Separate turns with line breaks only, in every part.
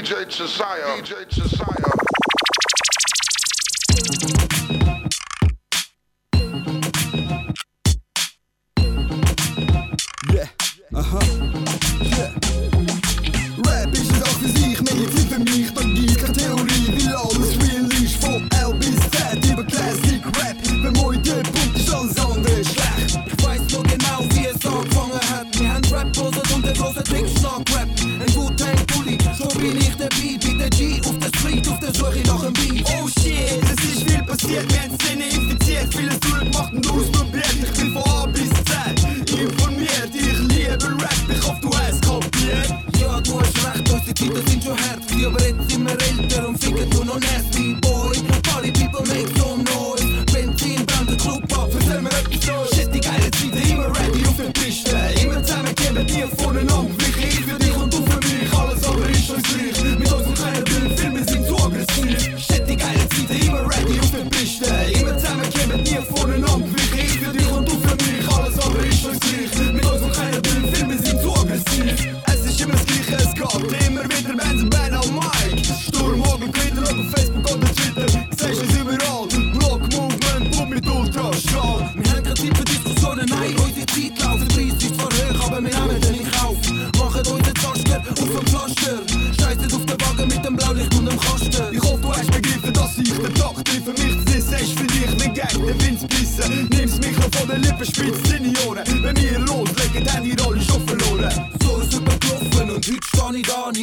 DJ Josiah. DJ Josiah.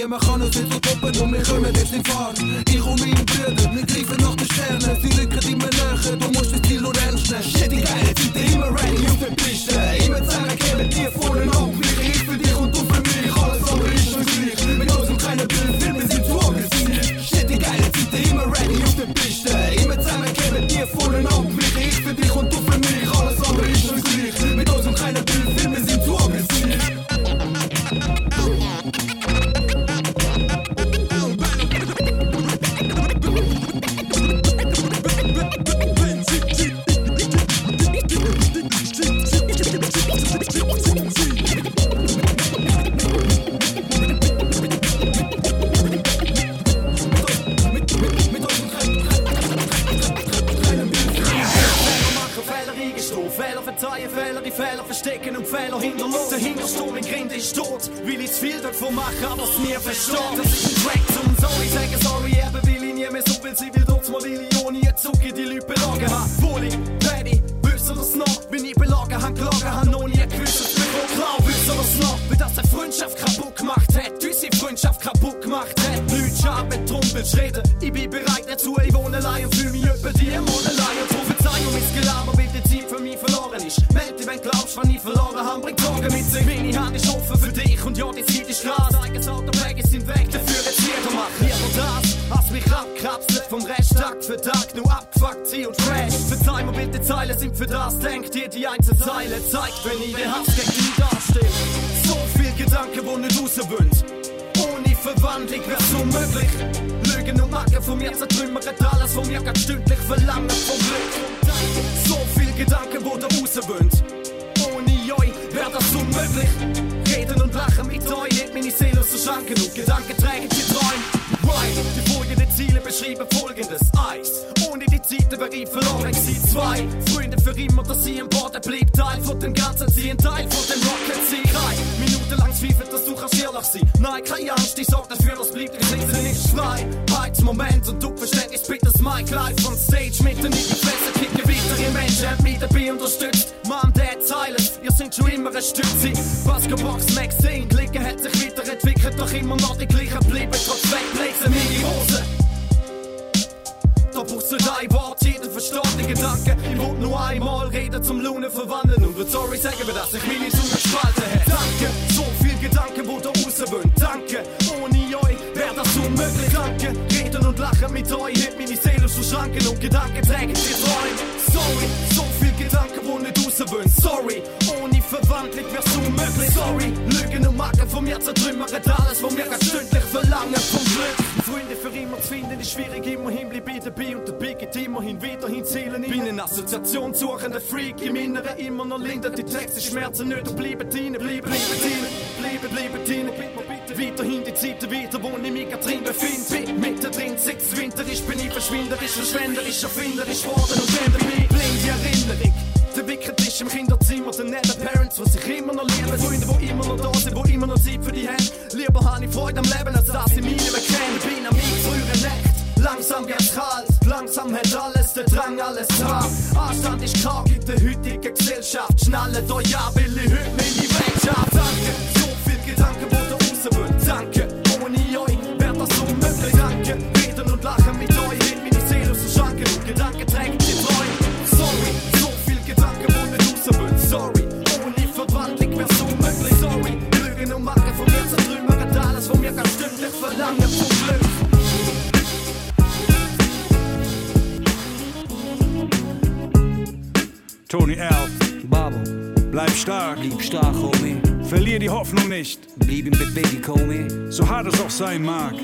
Niemand kann uns jetzt so toppen und wir kommen jetzt in Fahrt. Ich und mein Bruder, wir greifen nach den Sternen. Das,
denkt dir die einzelne Zeile, zeigt, wenn ich den Hass gegen die dastehe. So viel Gedanken, wo nicht raus wünscht. Ohne Verwandlung wär's unmöglich. Lügen und Macken von mir zertrümmert alles, von mir ganz stündlich verlangen vom Glück. So viel Gedanken, wo der raus wünscht. Ohne euch wär das unmöglich. Reden und lachen mit euch, hebt meine Seele aus der Schranken und Gedanken trägen die Träume. Right, die folgenden Ziele beschreiben folgendes Eis. Ohne die wäre ich verloren, sie zwei. Freunde für immer, dass sie im Boden blieb. Teil von dem Ganzen, sie ein Teil von dem Rocket sie Drei Minuten lang zweifelt, dass du kannst ehrlich sein. Nein, keine Angst, ich sorg dafür, das bleibt die Krise nicht frei. Heizmoment und du verstehst bitte das Mic live von Stage mitten in die Fresse. Kicke weitere Menschen, haben mich dabei unterstützt. Mom, Dad, Silence, ihr sind schon immer ein Stütze. Basketbox, Max 10, Klicken hat sich weiterentwickelt, doch immer noch die gleichen bleiben. Trotz Wegbläsen, in die Hose. Brauchst du dein Wort, jeden versteht den Gedanken. Ich wollte nur einmal reden zum Lunen verwandeln und wird sorry sagen, dass ich meine Zunge gespalten hätte. Danke, so viel Gedanken, wo da raus wollen. Danke, ohne euch wär das unmöglich. Danke, reden und lachen mit euch, hebt meine Seele zu Schranken und Gedanken tragen die Träume. Sorry, so viel Gedanken, wo nicht raus wollen. Sorry, ohne Verwandlung wär's unmöglich. Sorry, Lügen und Macken von mir zertrümmern alles, wo mir ganz stündlich verlangen vom Glück. Freunde für immer zu finden ist schwierig, immerhin bleib ich dabei und dabei geht immerhin weiterhin zählen. Ich bin ein Assoziationssuchender Freak, im Inneren immer noch lindert die Texte Schmerzen nicht und bleiben drinnen, bleiben, bleiben drinnen, bleiben, bleiben drinnen. Bitte, bitte
Weiterhin die Zeiten wieder, wo ich mich drin befinde. Mittendrin sitzt winterisch, bin ich verschwinderisch, verschwenderisch, erfinderisch worden und mich blind die Erinnerung. Der Wickert ist im Kinderzimmer, der netten Parents, die sich immer noch lieben. Freunde, die immer noch da sind, die immer noch Zeit für die haben. Lieber habe ich Freude am Leben, als dass ich mich nicht mehr kenne. Bin am frühere Nacht. Langsam geht's kalt, langsam hat alles der Drang, alles dran. Anstand ist karg in der heutigen Gesellschaft. Schnallen da ja, will ich heute in die Welt schaffen. Danke, so viel Gedanken, wo Alles von mir ganz stimmt, ich verlange vom Glück.
Tony L.
Babo,
Bleib stark,
blieb stark, Homie.
verlier die Hoffnung nicht,
Blieb in Bewegung, Homie.
so hart es auch sein mag.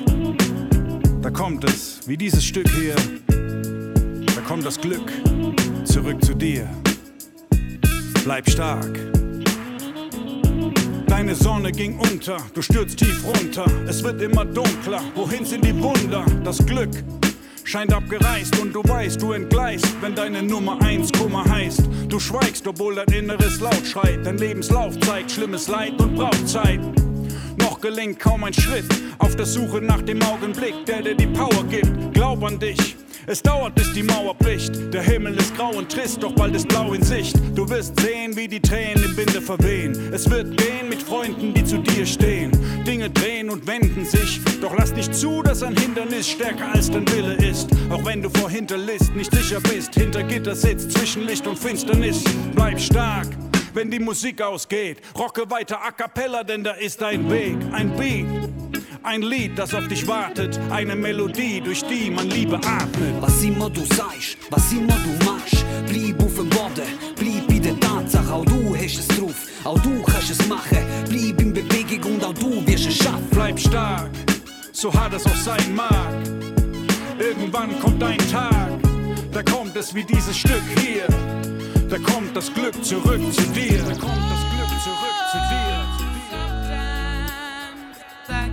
Da kommt es, wie dieses Stück hier. Da kommt das Glück zurück zu dir. Bleib stark. Deine Sonne ging unter, du stürzt tief runter. Es wird immer dunkler, wohin sind die Wunder? Das Glück scheint abgereist und du weißt, du entgleist, wenn deine Nummer 1 Kummer heißt. Du schweigst, obwohl dein Inneres laut schreit. Dein Lebenslauf zeigt schlimmes Leid und braucht Zeit. Noch gelingt kaum ein Schritt auf der Suche nach dem Augenblick, der dir die Power gibt. Glaub an dich. Es dauert, bis die Mauer bricht. Der Himmel ist grau und trist, doch bald ist blau in Sicht. Du wirst sehen, wie die Tränen im Winde verwehen. Es wird gehen mit Freunden, die zu dir stehen. Dinge drehen und wenden sich. Doch lass nicht zu, dass ein Hindernis stärker als dein Wille ist. Auch wenn du vor Hinterlist nicht sicher bist. Hinter Gitter sitzt zwischen Licht und Finsternis. Bleib stark wenn die Musik ausgeht. Rocke weiter a cappella, denn da ist ein Weg, ein Beat. Ein Lied, das auf dich wartet, eine Melodie, durch die man Liebe atmet.
Was immer du sagst, was immer du machst, bleib auf dem Boden, bleib bei der Tatsache, auch du hast es drauf, auch du kannst es machen, bleib in Bewegung und auch du wirst es schaffen.
Bleib stark, so hart es auch sein mag. Irgendwann kommt ein Tag, da kommt es wie dieses Stück hier. Da kommt das Glück zurück zu dir. Da kommt das Glück zurück zu dir.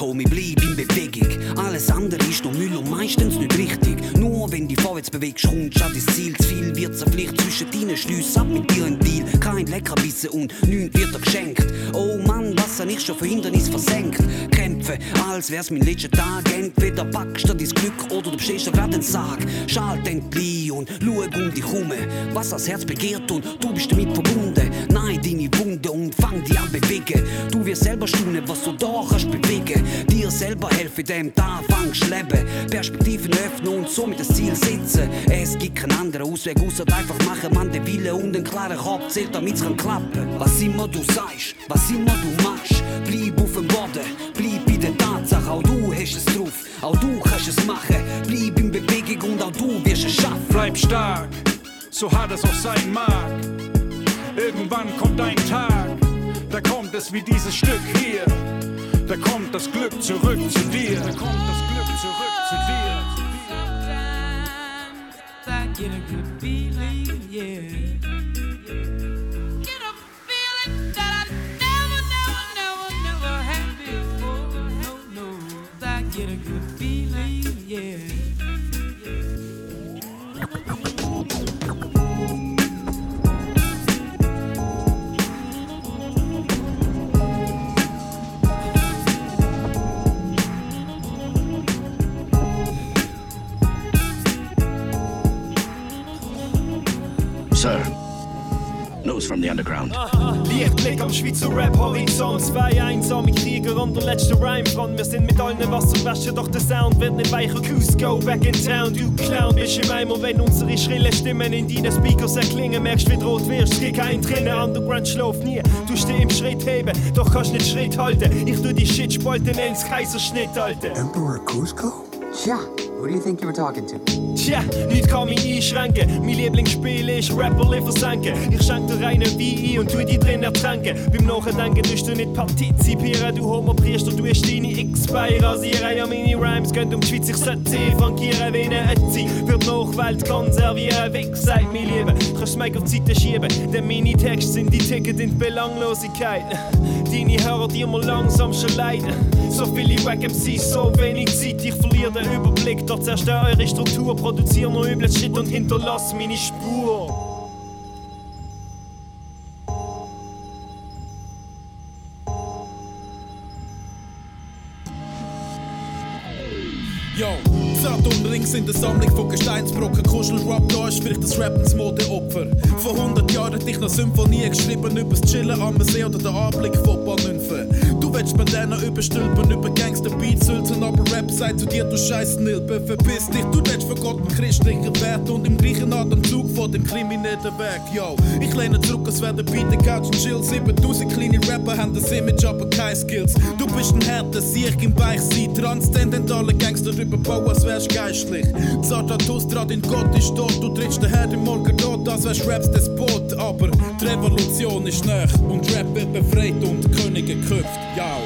Homie, bleib in Bewegung. Alles andere ist nur Müll und meistens nicht richtig. Nur wenn die vorwärts bewegst, kommst du an dein Ziel. Zu viel wird zerpflicht zwischen deinen Schlüssen ab mit dir ein Deal. Kein Leckerbissen und nichts wird dir geschenkt. Oh Mann, was habe ich schon für Hindernis versenkt? Kämpfe, als wär's mein letzter Tag. Entweder packst du dein Glück oder du bestehst dir grad den Sarg. Schalt endlich und schau um dich herum. Was das Herz begehrt und du bist damit verbunden. Nein, deine Wunde und fang dich an bewegen. Du wirst selber staunen, was du da kannst bewegen. Dir selber helfen, dem da fangst leben. Perspektiven öffnen und somit das Ziel setzen. Es gibt keinen anderen Ausweg, außer einfach machen, man den Wille und einen klaren Kopf zählt, damit's kann klappen. Was immer du sagst, was immer du machst, bleib auf dem Boden, bleib bei der Tatsache, auch du hast es drauf, auch du kannst es machen. Bleib in Bewegung und auch du wirst es schaffen.
Bleib stark, so hart es auch sein mag. Irgendwann kommt ein Tag, da kommt es wie dieses Stück hier. Da kommt das Glück zurück zu dir. Da kommt das Glück zurück zu dir.
Sometimes I get a good feeling,
from the underground.
Lichtblick am Schweizer Rap-Horizont. Zwei einsame Krieger und der letzte Rhyme dran. Wir sind mit allen waschen, doch der Sound wird nicht weicher. Goose, go back in town, du Clown. Bist im Eimer, wenn unsere schrillen Stimmen in deinen Speakers erklingen. Merkst, wie rot wirst, es gibt kein Drinnen. Underground schläft nie. Du stehst im Schritt heben, doch kannst nicht Schritt halten. Ich tu die Shit spalten ins Kaiserschnitt, Alter.
Emperor Cusco?
Ja,
Who do you think you were talking to?
Tja, nichts kann mich einschränken. Mein Lieblingsspiel ist Rapper versenken. Ich schenk dir reinen Wein ein und tu die drin ertränken. Beim Nachdenken tust du nicht partizipieren, du Homo-Priester, du hast deine X-Beine rasieren. Ja, meine Rhymes gehen um die Schweiz, ich sollte sie frankieren wie eine Ötzi. Wird Nachwelt konservieren, wie gesagt, mein Liebe. Du kannst mich auf die Seite schieben, denn meine Texte sind die Ticket in die Belanglosigkeit. Deine Hörer, die immer langsam schon leiden. So viele Wack MCs, so wenig Zeit, ich verliere den Überblick. Dort zerstöre eure Struktur, produziere nur übles Shit und hinterlass meine Spur.
Sind eine Sammlung von Gesteinsbrocken. Kuschelrap, da ist vielleicht das Rappens Modeopfer. Vor 100 Jahren hätte ich noch Symphonie geschrieben übers Chillen am See oder den Anblick von Bannünfen. Du willst mit denen überstülpen, über Gangster Beats aber Rap sagt zu dir, du scheiß Nilbe, verpiss dich. Du willst für Gott einen christlichen Wert und im gleichen Atemzug von dem kriminellen Weg. Yo, ich lehne zurück, als wäre der Beat der Couch und chill. 7000 kleine Rapper haben das Image, aber keine Skills. Du bist ein härter Sieg im Weichsein, transzendentale Gangster überbauen, als wärst geistlich. Zarathus trat in Gott ist tot, du trittst den Herr im Morgen rot, als wärst Raps Despot. Aber die Revolution ist nah und Rap wird befreit und Könige geköpft. Ja.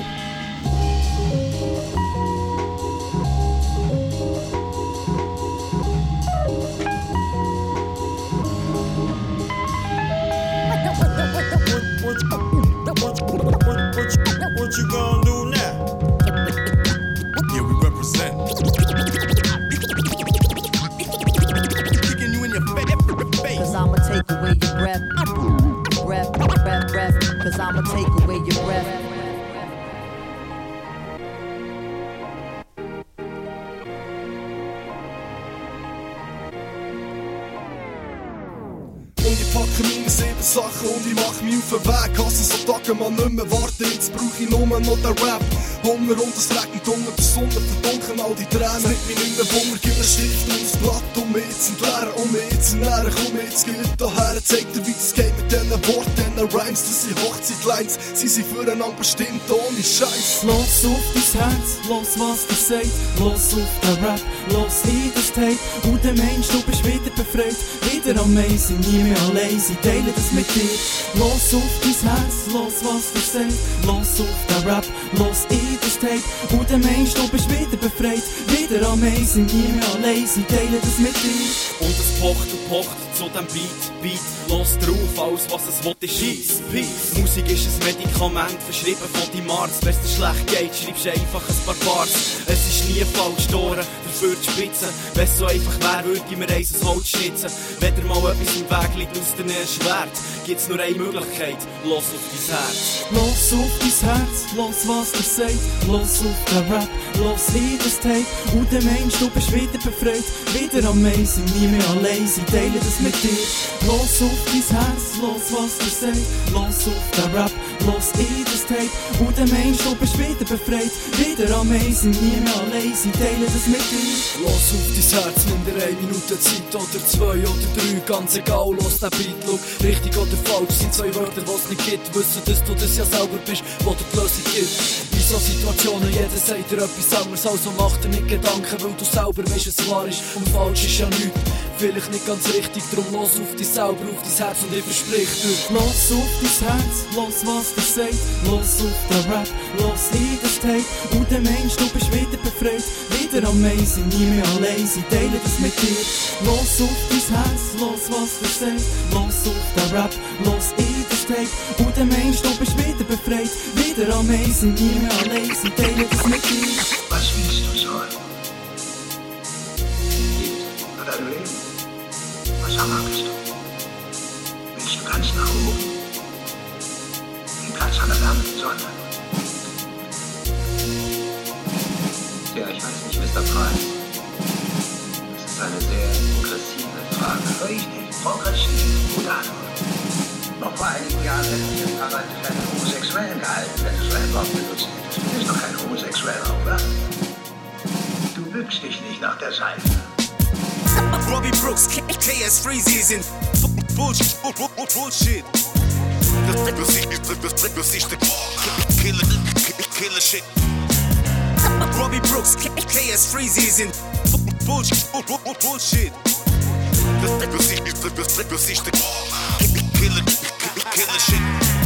Packe meine sieben Sachen und ich mach mich auf den Weg. Hasse so Tage mal nicht mehr warten, jetzt brauch ich nur noch den Rap. Hunger und es regnet unter der Sonne, verdunkeln all die Tränen. Mit mir nicht mehr Wunder, gib mir Stift und das Blatt, um mich zu entleeren, um mich zu ernähren. Komm jetzt, geht daher, zeig dir, wie es geht mit diesen Worten, diesen Rhymes. Das sind Hochzeitlines, sie sind füreinander bestimmt, ohne Scheiß.
Los auf dein Herz, los was du sagst, los auf den Rap, los in das Tape und der Mensch, du bist wieder befreit, wieder amazing, nie mehr allein, sie teilen das mit dir. Los auf dein Herz, los was du sagst, los auf den Rap, los in das Tape und der Mensch, du bist wieder befreit, wieder amazing, nie mehr allein, sie teilen das mit dir.
Und es pocht und pocht zu dem Beat, Beat, los drauf, alles was es will, ist Peace, Peace. Musik ist ein Medikament, verschrieben von deinem Arzt. Wenn es dir schlecht geht, schreibst du einfach ein paar Bars. Es ist nie falsch, Tore, dafür die Spitze. Wenn es so einfach wäre, würde ich mir eins aus Holz schnitzen. Wenn dir mal etwas im Weg liegt aus deinem Schwert, gibt's nur eine Möglichkeit, los auf dein Herz.
Los auf dein Herz, los was du sagst, los auf den Rap, los in das Tape und der Mensch, du bist wieder befreit, wieder amazing, nie mehr allein, sie teilen das mit dir. Los auf dein Herz, los was du sagst, los auf den Rap, los in das Tape und der Mensch, du bist wieder befreit, wieder amazing, nie mehr allein, sie teilen das mit dir.
Los auf dein Herz, nimm dir eine Minute Zeit oder zwei oder drei, ganz egal, los den Beat, schau, richtig oder falsch, sind zwei Wörter, was nicht gibt, wissen, dass du das ja selber bist, wo dir die Lösung gibt. So Situationen, jeder sagt dir etwas anderes, also mach dir nicht Gedanken, weil du selber weißt, was wahr ist und falsch ist ja nichts. Vielleicht nicht ganz richtig, drum los auf dich selber, auf dein Herz und ich versprich dir.
Los auf dein Herz, los was du sagst, los auf den Rap, los in das Tape und der Mensch, du bist wieder befreit, wieder amazing, nie mehr allein, sie teilen das mit dir. Los auf dein Herz, los was du sagst, los auf den Rap, los in Tape und der Mensch, du bist wieder befreit, wieder amazing, nie mehr allein, sie teilen das mit dir.
Was willst du sollen? Oder dein Leben? Was erwartest du? Willst du ganz nach oben? Den Platz an der wärmenden Sonne?
Ja, ich weiß nicht, Mr. Prime. Das ist eine sehr progressive Frage.
Richtig, progressiv. Gute Antwort. Noch vor einigen Jahren hätten Leute für einen Homosexuellen gehalten, wenn du so ein Wort benutzt. Du bist doch kein Homosexueller, oder? Du bückst dich nicht nach der Seife.
Robbie Brooks, KS Freezy sind Bullshit, Bull- Bull- Bull- Bullshit. Killer Shit. Robbie Brooks, KS Freezy sind Bullshit, Bullshit. Das, killer, killer shit.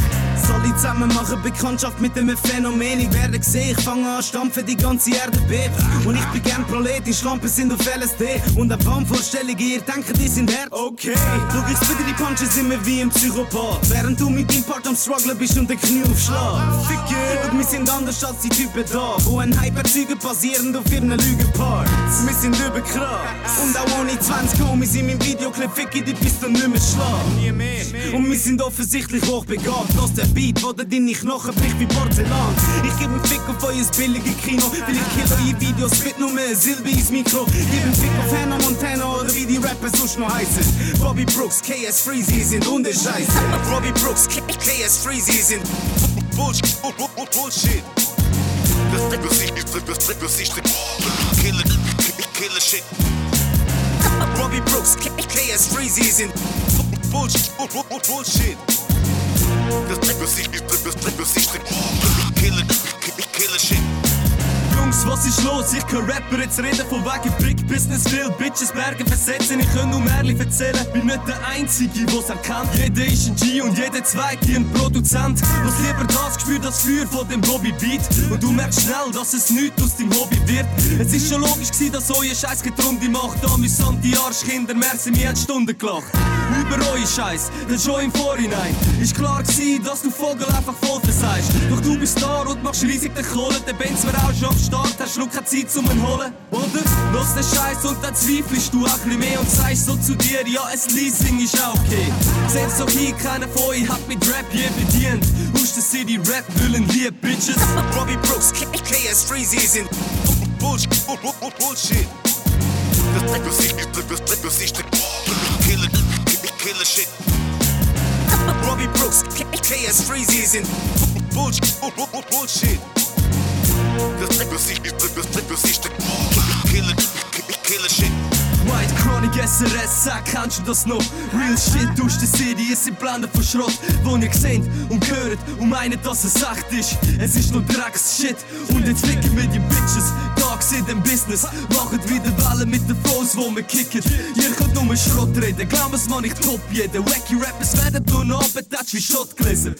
Alle zusammen machen Bekanntschaft mit dem Phänomen. Ich werde gesehen, ich fange an stampfen, die ganze Erde bebt. Und ich bin gern Prolet, Schlampen sind auf LSD. Und eine Wahnvorstellungen, ihr denkt, die sind hart. Okay, schau, ich spiele die Punches immer wie ein Psychopath. Während du mit deinem Part am Strugglen bist und den Knie aufschlag. Ficker, und wir sind anders als die Typen da. Wo ein Hype erzeugen, basierend auf ihren Lügenparts. Wir sind überkrass. Und auch ohne 20 Homies in meinem Videoclip, ficke die bis du nicht mehr mehr. Und wir sind offensichtlich hochbegabt. Lass der Beat, wo deine Knochen bricht wie Porzellan. Ich geb einen Fick auf euer billige Kino. Will ich kill eure Videos mit nur mehr Silbe ins Mikro. Gib einen Fick auf Hannah Montana oder wie die Rapper sonst noch heißen. Bobby Brooks, KS Freezy sind Hundescheiße.
Bobby Brooks, KS Freezy sind Bullshit, Bullshit. Das, das, das, das, das, ist Killer, Killer Shit.
Bobby Brooks, KS Freezy sind
Bullshit, Bullshit. Das, das, ist, das, das, das ist der Killer, Killer Shit.
Jungs, was ist los? Ich kann Rapper jetzt reden von wegen Brick Business will Bitches Berge versetzen. Ich kann nur ehrlich erzählen, bin nicht der Einzige, was erkannt. Jeder ist ein G und jeder zweite ein Produzent. Was lieber das Gefühl, das Feuer von dem Bobby Beat. Und du merkst schnell, dass es nichts aus dem Hobby wird. Es ist schon logisch gewesen, dass euer Scheiß Getrunde macht. Amüsante Arschkinder, merci, mir hat Stunden gelacht. Über euren Scheiß, das schon im Vorhinein. Ist klar gewesen, dass du Vogel einfach voll versagst. Doch du bist da und machst riesig den Kohle. Der Benz wär auch am Start, hast du keine Zeit zum holen, oder? Los den Scheiß und dann zweifelst du auch ein mehr und sagst so zu dir, ja, es Leasing ist auch okay. Selbst so hier, keiner von euch hat mit Rap je bedient. Aus der City Rap willen lieb, Bitches.
Bobby Brooks, KS Freezy sind Bullshit, Bullshit. Das, das, ist, das, ist Killer, Killer Shit.
Bobby Brooks, KS Freezy sind
Bullshit, Bullshit. Das, das, ist, das, das ist der Killer, Killer Shit.
White Chronic SRS, sag, kannst du das noch? Real Shit aus der City, es sind Blenden von Schrott, wo ihr seht und hört und meint, dass es echt ist. Es ist nur Drecks-Shit und jetzt ficken wir die Bitches. Dogs in dem Business, machen wieder Wellen mit den Flows, wo wir kicken. Ihr könnt nur Schrott reden, glaub es man, ich top jeden. Wacky Rappers werden nur noch abgetatscht wie Shot gelesen.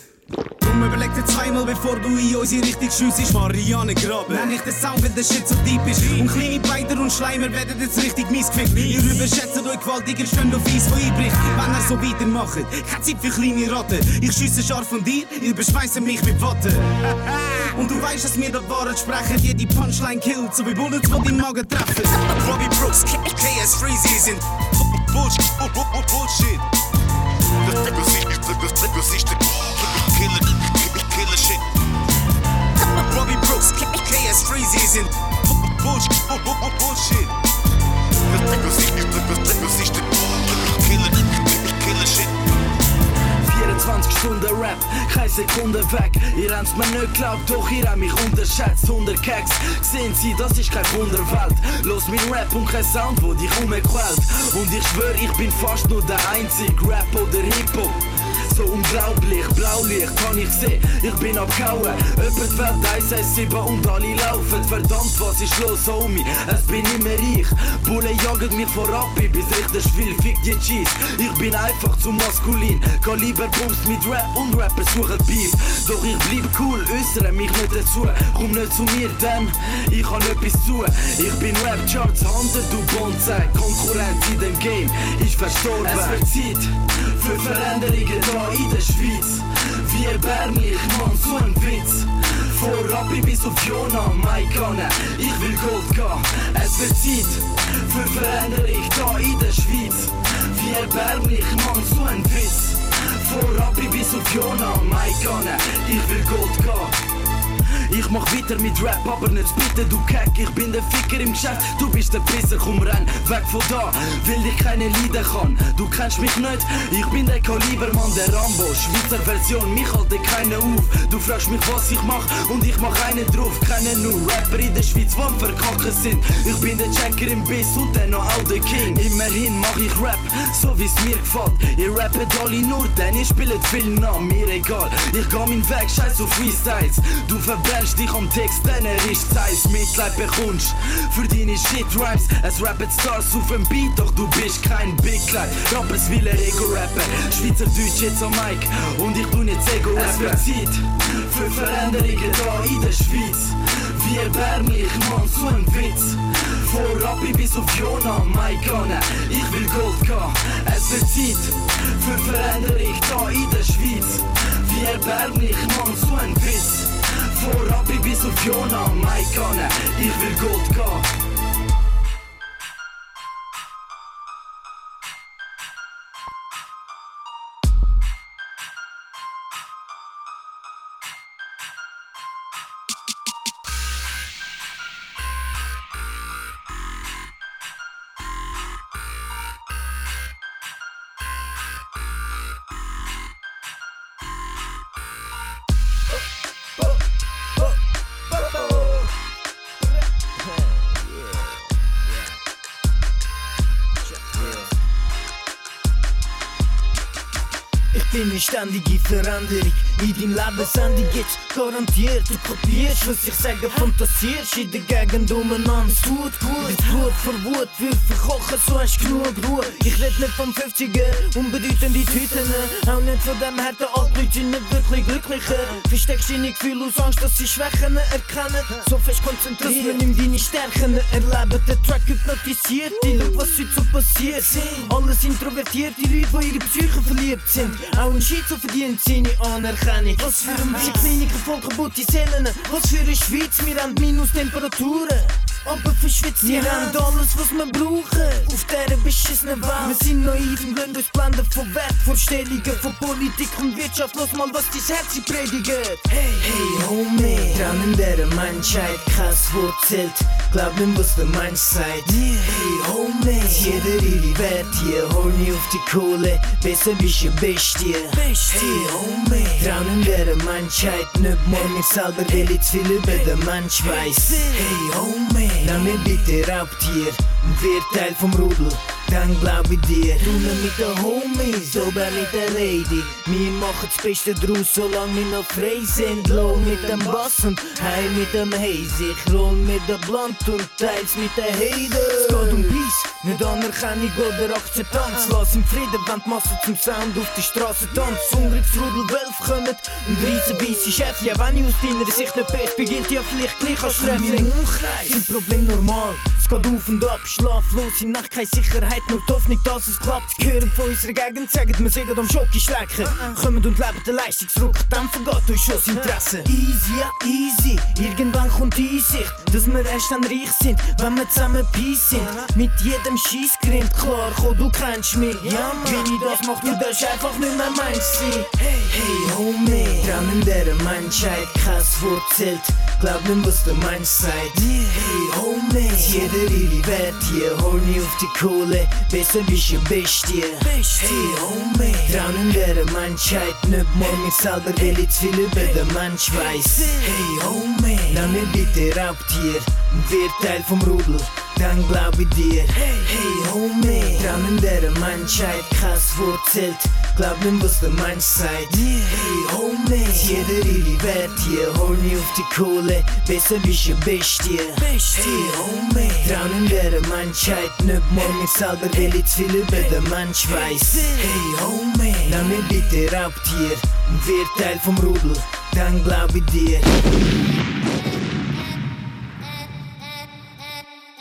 Drum überleg dir zweimal, bevor du in unsere Richtung schiessest. Marianne Graben. Nenn ich den Sound, wenn der Shit so deep ist. Und kleine Beiter und Schleimer werden jetzt richtig mies gefickt. Ihr überschätzt euch gewaltiger Stünd auf Eis, wo einbricht. Wenn er so weitermacht. Keine Zeit für kleine Ratten. Ich schiesse scharf von dir, ihr beschweißt mich mit Watte. Und du weißt, dass mir da Wahrheit sprechen. Jede Punchline killt, so wie Bullets, die deinen Magen treffen.
Bobby Brooks, KS Freezy sind Bullshit, Bullshit. Das ist der Killer, Killer Shit.
Bobby Brooks, KS Freezy sind
Bullshit, Killer, Killer Shit.
24 Stunden Rap, keine Sekunde weg. Ihr habt's mir nicht geglaubt, doch ihr habt mich unterschätzt. 100 Keks, sehen Sie, das ist keine Wunderwelt. Los mein Rap und kein Sound, wo dich umquält. Und ich schwör, ich bin fast nur der einzige Rap oder Hip-Hop. So unglaublich, Blaulicht kann ich sehen, ich bin abgehauen. Jemand Welt 117 und alle laufen. Verdammt, was ist los, Homie? Es bin immer ich. Bullen jagen mich vorab, bis Richter will, fick die Cheese. Ich bin einfach zu maskulin. Kaliber Bums mit Rap und Rapper suchen Beef. Doch ich bleib cool, äußere mich nicht dazu. Komm nicht zu mir, denn ich hab etwas zu. Ich bin Rap-Charts, Hunter, du Bonsai. Konkurrenz in dem Game, ich verstorben. Es wird Zeit für Veränderungen da in der Schweiz. Wie erbärmlich, Mann, so ein Witz. Von Rappi bis auf Jona, Maikane, ich will Gold gehen. Es wird Zeit für Veränderung da in der Schweiz. Wie erbärmlich, Mann, so ein Witz. Von Rappi bis auf Jona, Maikane, ich will Gold gehen. Ich mach weiter mit Rap, aber nicht bitte, du Keck. Ich bin der Ficker im Geschäft, du bist der Pisser, komm renn weg von da, weil ich keine Lieder kann. Du kennst mich nicht, ich bin der Kalibermann, der Rambo, Schweizer Version, mich halte keiner auf. Du fragst mich, was ich mach, und ich mach einen drauf. Keine nur Rapper in der Schweiz, die am Verkacken sind. Ich bin der Checker im Biss und dann noch auch der King. Immerhin mach ich Rap, so wie's mir gefällt. Ihr rappet alle nur, denn ihr spielt viel nach mir egal. Ich geh meinen Weg, scheiß auf Freestyles. Du verbrennst
lernst dich am Text trennen, ist Zeit Mitleid bekommst. Für deine Shit-Rhymes, es rappen Stars auf dem Beat, doch du bist kein Big Kleid. Rappers will Ego-Rappen, Schweizerdeutsch jetzt am Mic und ich tu nicht Ego-Rappen. Es wird Zeit für Veränderungen da in der Schweiz. Wie erbärmlich, Mann, so ein Witz. Von Rappi bis auf Jona, Maikane, ich will Gold gehen. Es wird Zeit für Veränderung da in der Schweiz. Wie erbärmlich, Mann, so ein Witz. Von Rappi bis auf Jona, Maikane, ich will Gold gehen.
Ich bin eine ständige Veränderung in deinem Lebensende jetzt garantiert. Du kopierst, was ich sage, fantasierst in der Gegend umeinander. Es tut gut, mit Blut vor Wut, wir verkochen, so hast du genug Ruhe. Ich red nicht vom 50er, unbedeutende Tüten. Auch nicht von dem harten Altleute, sind nicht wirklich glücklicher. Versteckst deine Gefühle aus Angst, dass sie Schwächen erkennen. So fest man nimm deine Stärken erleben. Der Track hypnotisiert dich, schau was heute so passiert. Alles introvertiert, die Leute, die ihre Psyche verliebt sind. Auch Schizo verdient seine Anerkennung. Was für ein Blick, Kliniker voll kaputte Seelen. Was für eine Schweiz, wir haben Minustemperaturen. Aber verschwitzt, wir haben alles, was wir brauchen. Auf dieser beschissenen Welt. Wir sind naiv und lassen uns blenden von Wertvorstellungen, von Politik und Wirtschaft. Lass mal, was dein Herz predigt. Hey, hey, Homie. Dran in der Menschheit, krass Wort zählt. Glaub mir, was der Mensch sagt. Hey, Homie. Jeder ihre Wert hier, horny auf die Kohle. Besser bist du Bestie. Hey, Homie. Der Menschheit, nicht morgen ich selber, zu viel über den Mensch weiß. Hey, Homie. Nimm mir bitte Raubtier und wird Teil vom Rudel. Dann glaub ich dir. Nicht mit den Homies, aber mit der Lady. Wir machen das Beste draus, solange wir noch frei sind. Low mit dem Bass und High mit dem Haze. Ich roll mit der Blunt und teils mit der Hater. Es geht um Peace, nicht Anerkennung oder Akzeptanz. Lass im Frieden, wenn die Masse zum Sound auf die Straße tanzt. Hungriges Rudel Wölf kommen und riesen weisse Chef. Ja, wenn ich aus deiner Sicht nicht best, beginnt ja vielleicht gleich als Sträfling. Sind Problem normal, es geht auf und ab, schlaflos in Nacht, keine Sicherheit, nur die Hoffnung, dass es klappt. Gehören von unserer Gegend, sagen wir sind am Schocke schlecken. Kommen und leben den Leistungsdruck, dann vergeht euch schon das Interesse. Easy, ja, easy, irgendwann kommt die Einsicht, dass wir erst dann reich sind, wenn wir zusammen Peace sind. Mit jedem Scheissgrind, klar, komm, du kennst mich, ja, Mann. Wie ich das mach, du darfst einfach nicht mehr meins sein. Hey, hey, Homie, dran in der Menschheit, Wort zählt. Glaub mir, was der Mensch sagt. Hey, Homie, jeder ihre Wert hier, horny auf die Kohle, besser bist du Bestie. Hey, Homie, dran in der Menschheit, nicht morgen selber, weil ich zu viel über den Mensch weiß. Hey, Homie, mir bitte Raubtier und wird Teil vom Rudel. Dann glaub ich dir, hey, hey Homie, dran in der Menschheit, Wort zählt. Glaub mir, was der Mensch sagt. Hey Homie, jeder ihre Wert hier, horny auf die Kohle, besser bist du Bestie. Hey Homie, dran in der Menschheit, nicht morgen ich selber, weil ich zu viel über den Mensch weiß. Hey Homie, nimm mir bitte Raubtier und wird Teil vom Rudel. Dann glaub ich dir.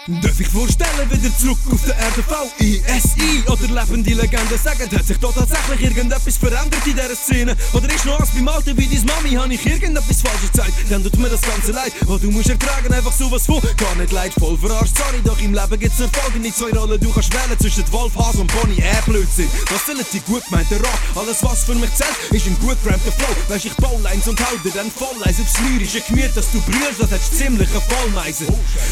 Darf ich vorstellen, wieder zurück auf der Erde V-I-S-I Oder lebende Legenden sagen, hat sich da tatsächlich irgendetwas verändert in dieser Szene? Oder ist noch alles beim Alten wie deine Mami, habe ich irgendetwas falsches gesagt? Dann tut mir das Ganze leid, was du musst ertragen, einfach sowas von. Gar nicht leid, voll verarscht, sorry, doch im Leben gibt's nur folgende zwei Rollen Du kannst wählen zwischen Wolf, Hase und Bonnie, äh, Blödsinn. Was sind die gut gemeinten Rock? Alles was für mich zählt, ist ein gut gerammter Flow. Weisst ich baue Lines und hau dir dann voll eins aufs lyrische Gemüt, dass du brüllst, das hättest ziemlich ein Vollmeise.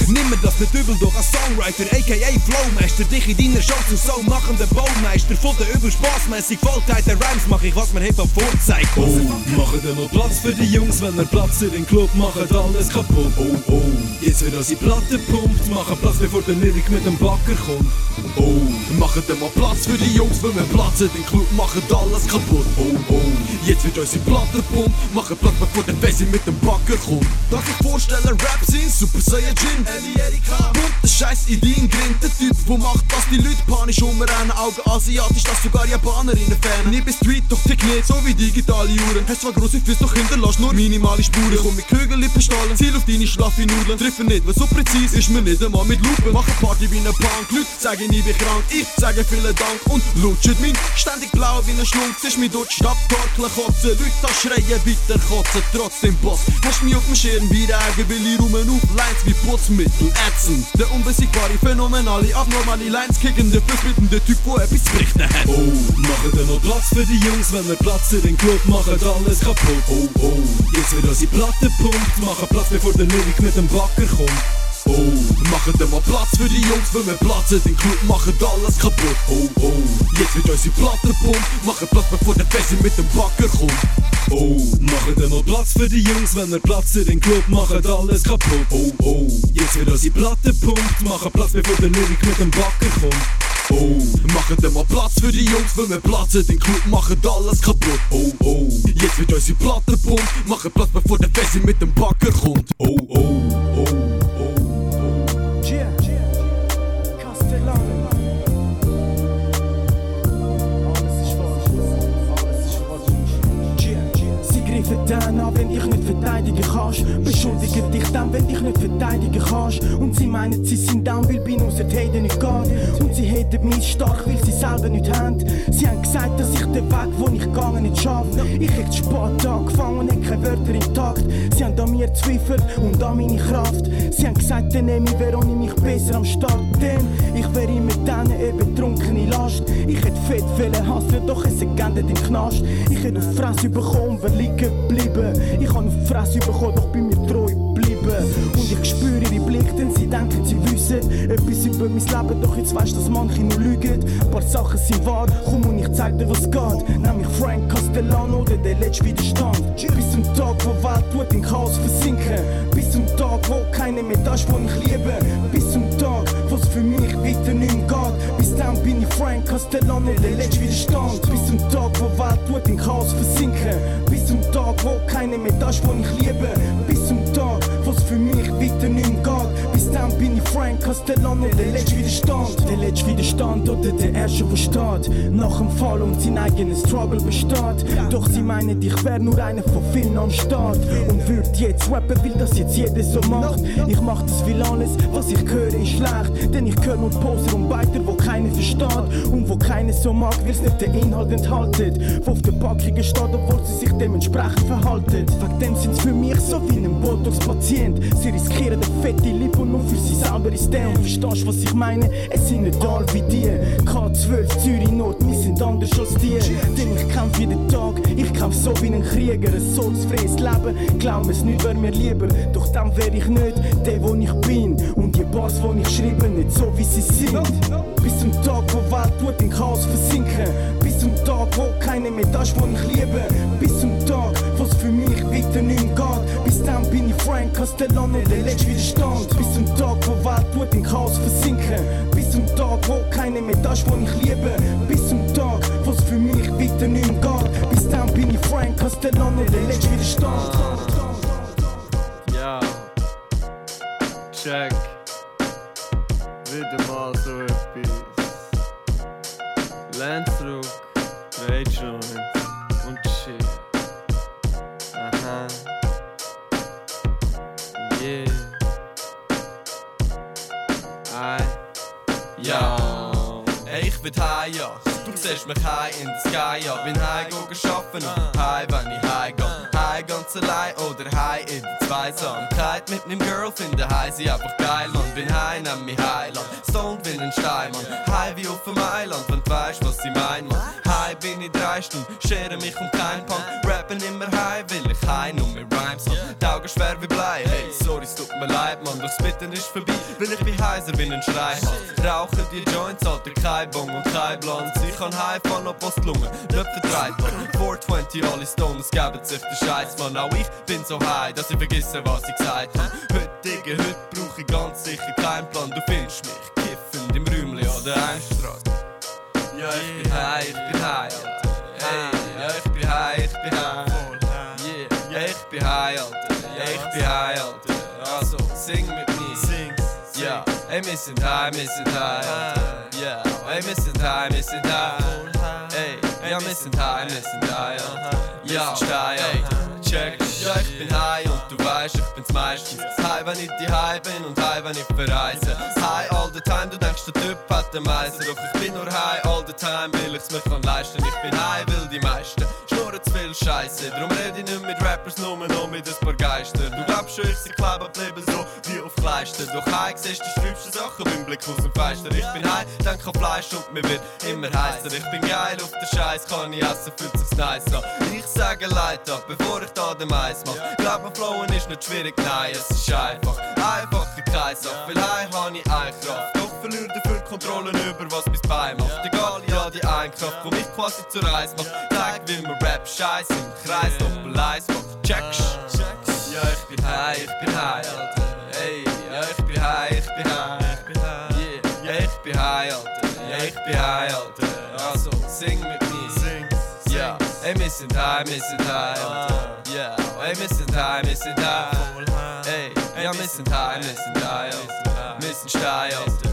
Nimm mir das nicht übel, doch als Songwriter, aka Flowmaster, dich in deiner Show zum so machenden Baumeister. Von der überspaßmäßig Volltheit der Rhymes mach ich, was mir hip vorzeigt. Oh, machen mal Platz für die Jungs, wenn er Platz in den Club machen alles kaputt. Oh, oh, jetzt wird unsere Platte pumpt, machen Platz bevor der Lyrik mit dem Backer kommt.
Oh, machen mal Platz für die Jungs, wenn wir Platz in den Club machen alles kaputt. Oh, oh, jetzt wird unsere Platte pumpt, machen Platz bevor der Bessie mit dem Backer kommt. Darf ich vorstellen, Rap sind Super Saiyajin, Erika. Bunter Scheiß Ideen, grinnt der Typ, wo macht, dass die Leute panisch umrennen. Augen asiatisch, dass sogar Japanerinnen fan. Nie bis Street, doch tick nicht, so wie digitale Uhren. Hast zwar grosse Füße, doch hinterlässt nur minimale Spuren. Komm mit Kügellippen stallen, ziel auf deine schlaffe Nudeln. Treffen nicht, weil so präzis ist mir nicht einmal mit Lupe. Machen Party wie ne Punk, Leute sagen nie wie krank. Ich sage vielen Dank und lutschet mein. Ständig blau wie ne Schlund, siehst mich dort Stadt, Torkeln, kotzen. Leute da schreien, bitte kotzen, trotzdem Boss. Hast mich auf dem Schirm wie Regen, will ich rummen auf Lines wie Putzmittel, ätzend. Der unbesiegbare, phänomenale, abnormale Lines kicken, der verbittende Typ, wo etwas zu berichten hat.
Oh, machen wir mal Platz für die Jungs, wenn wir Platz in den Club machen, alles kaputt. Oh, oh, jetzt wird unsere Platte pumpt, machen Platz bevor der Lyrik mit dem Backer kommt.
Oh, machen wir mal Platz für die Jungs, wenn wir Platz in Club machen alles kaputt. Oh, oh, jetzt wird unsere Platte pumpt, machen Platz bevor der Bessie mit dem Backer kommt.
Oh, machen wir mal Platz für die Jungs, wenn wir Platz in den Club machen, alles kaputt. Oh, oh, jetzt wird unsere Platte pumpt, machen Platz bevor der Lyrik mit dem Backer kommt.
Oh, machen wir mal Platz für die Jungs, wenn wir Platz in den Club machen alles kaputt. Oh, oh, jetzt wird unsere Platte pumpt, machen Platz bevor der Bessie mit dem Backer kommt.
Oh, oh,
dann an, wenn ich nicht verteidigen kannst. Beschuldigen dich dann, wenn dich nicht verteidigen kannst. Und sie meinen, sie sind down, weil bei uns der Hayden nicht geht. Und sie hätten mich stark, weil sie selber nicht haben. Sie haben gesagt, dass ich den Weg, wo ich gegangen nicht schaff. Ich hätte spät angefangen und hätte keine Wörter im Takt. Sie haben an mir Zweifel und an meine Kraft. Sie haben gesagt, der Nemi wäre ohne mich besser am Start. Denn ich wäre immer dann eine betrunkene Last. Ich hätte fett wollen hassen, doch es geendet im Knast. Ich hätte auf Fresse bekommen, wäre liegen geblieben. Ich habe auf die Fresse bekommen, doch bei mir treu geblieben. Und ich spüre ihre Blick, denn sie denken, sie wissen etwas über mein Leben, doch jetzt weißt dass manche nur lügen. Ein paar Sachen sind wahr, komm und ich zeig dir, was geht. Nämlich Frank Castellano oder der letzte Widerstand. Bis zum Tag, wo Welt tut in Chaos versinken. Bis zum Tag, wo keine mehr das was ich liebe. Frank Castellano, der letzte Widerstand. Bis zum Tag, wo Welt tut in Chaos versinken. Bis zum Tag, wo keine mehr das ist, was ich liebe. Bis zum Tag, wo für mich weiter nicht geht. Bis dann bin ich Frank Castellano, der letzte Widerstand. Der letzte Widerstand oder der erste, der steht. Nach dem Fall und sein eigenes Struggle besteht. Doch sie meinen, ich wär nur einer von vielen am Start. Und würd jetzt rappen, weil das jetzt jeder so macht. Ich mach das, weil alles, was ich höre, ist schlecht. Denn ich höre nur Poser und Beiter, wo keiner versteht. Und wo keiner so mag, weil's nicht den Inhalt enthaltet. Wo auf der Packung steht, obwohl sie sich dementsprechend verhalten. Wegen dem sind's für mich so wie ein Botox-Patient. Sie riskieren den fette Lippe nur für sie selber ist der. Und verstehst, was ich meine? Es sind nicht alle wie die. K12, Zürich Not, wir sind anders als die. Denn ich kämpfe jeden Tag, ich kämpfe so wie ein Krieger. Ein sorgsfreies Leben, glaub es nicht, wär mir lieber. Doch dann wär ich nicht der, wo ich bin. Und die Bars, wo ich schreibe, nicht so wie sie sind. Bis zum Tag, wo Welt tut in Chaos versinken. Bis zum Tag, wo keiner mehr das was ich liebe. Bis zum Tag, wo es für mich weiter nicht geht. Dann bin ich Frank Castellano, der letzte Widerstand. Bis zum Tag, wo Welt tut in Chaos versinken. Bis zum Tag, wo keiner mehr das was ich liebe. Bis zum Tag, wo es für mich weiter nicht mehr geht. Bis dann bin ich Frank Castellano, der letzte Widerstand.
Ja, check. Wieder mal so etwas. Landsruck, Rachel und
ich bin high, ja. Du siehst mich high in the sky, ja. Bin high go arbeiten und high, wenn ich high gehe. High ganz allein oder high in der Zweisamkeit. Mit meinem Girl finde high sie einfach geil, man. Bin high, nenn mich Heiland. Stoned wie ein Stein, man. High wie auf dem Eiland, wenn du weißt, was ich mein, man. High bin ich drei Stunden, schere mich um kein Punk. Rappen immer high, will ich high, nur mehr Rhymes haben. Die schwer wie Blei, hey, sorry, es tut mir leid, man. Das Bitten ist vorbei, weil ich bin heiser wie ein Schrei. Rauchen die Joints, alter, kein Bong und kein Blanz. Ich kann high fahren, ob die Lunge nicht vertreibt, man. 420, alle Stones geben sich den Scheiß, man. Auch ich bin so high, dass ich vergesse, was ich gesagt hab. Heute, heute brauch ich ganz sicher keinen Plan. Du findest mich kiffend im Rümli an der Einstraße. Ja, ich bin high, ich bin high. Hey, ja, ich bin high, ich bin high. Ja, ich bin high, Alter. Ja, ich bin high, Alter. Also, sing mit mir. Sing. Ja, ey, wir sind high, wir sind high, Alter. Ja, ey, wir sind high, wir sind high. Ey, ja, wir sind high, wir sind high, Alter. Ja, Alter. Check. Ja, ich bin high und du weißt, ich bin's meistens. High, wenn ich die high bin und high, wenn ich verreise. High all the time, du der Typ hat den Meister. Doch ich bin nur high all the time, weil ich's mir kann leisten. Ich bin high, weil die meisten schnurren zu viel Scheiße. Drum rede ich nicht mit Rappers, nur noch mit ein paar Geister. Du glaubst schon, ich sei kleben geblieben, so wie auf Kleister. Doch high siehst die schlimmsten Sachen beim Blick aus dem Fenster. Ich bin high, denk an Fleisch und mir wird immer heißer. Ich bin geil auf der Scheiß, kann ich essen, fühlt sich's nice an. Ich sage Leid ab, bevor ich da den Mais mach. Glaub mir, Flowen ist nicht schwierig, nein, es ist einfach. Einfache Kreissache, weil high habe ich Kraft. Verliere dafür die Kontrolle über was mein Bein macht. Egal, ja, die Einkraft, wo mich quasi zur Reise macht. Zeig, wie man Rap scheiß im Kreis Doppel-Eis macht. Checkst Ja, ich bin high, ich bin high, Alter. Ey, ja, ich bin high, ich bin high. Ja, ich bin high, Alter. Ja, ich bin high, Alter. Also, sing mit mir. Sing. Ja, ey, wir sind high, wir sind high, Alter. Ja, ey, wir sind high, wir sind high. Ey, ja, wir sind high, wir sind high, Alter. Wir sind steil, Alter.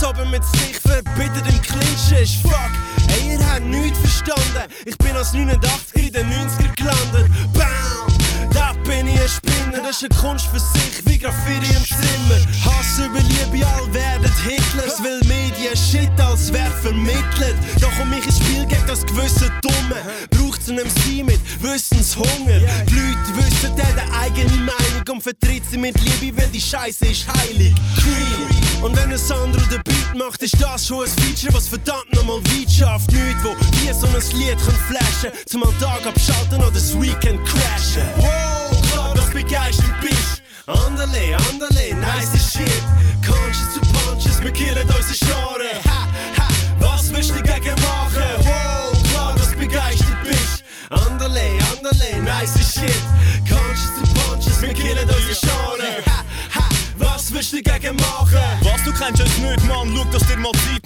Klischee. Als ob er mit sich verbittet im Clinch ist. Fuck, ey, ihr habt nichts verstanden. Ich bin als 89er in den 90er gelandet. Bam! Ich ein Spinner, das ist eine Kunst für sich, wie Graffiti im Zimmer. Hass über Liebe, all werden Hitlers, will Medien Shit als wer vermittelt. Doch um mich ins Spiel geht das gewisse Dumme. Braucht's einen MC mit Wissenshunger. Die Leute wissen, der hat eine eigene Meinung und vertritt sie mit Liebe, weil die Scheiße ist heilig. Cream. Und wenn ein Sandro den Beat macht, ist das schon ein Feature, was verdammt nochmal weit schafft. Nicht, wo wie so ein Lied flashen, zum Alltag abschalten oder das Weekend crashen. Wow, begeistert bist. Anderle, anderle, nice shit. Conscious to punches, wir killen unsere Scharen. Ha, ha, was willst du dagegen machen? Wow, klar, dass du begeistert bist. Anderle, anderle, nice shit. Conscious to punches, wir killen unsere Scharen. Ha, ha, was willst du dagegen machen?
Was, du kennst es nicht, Mann, schau, dass dir mal Zeit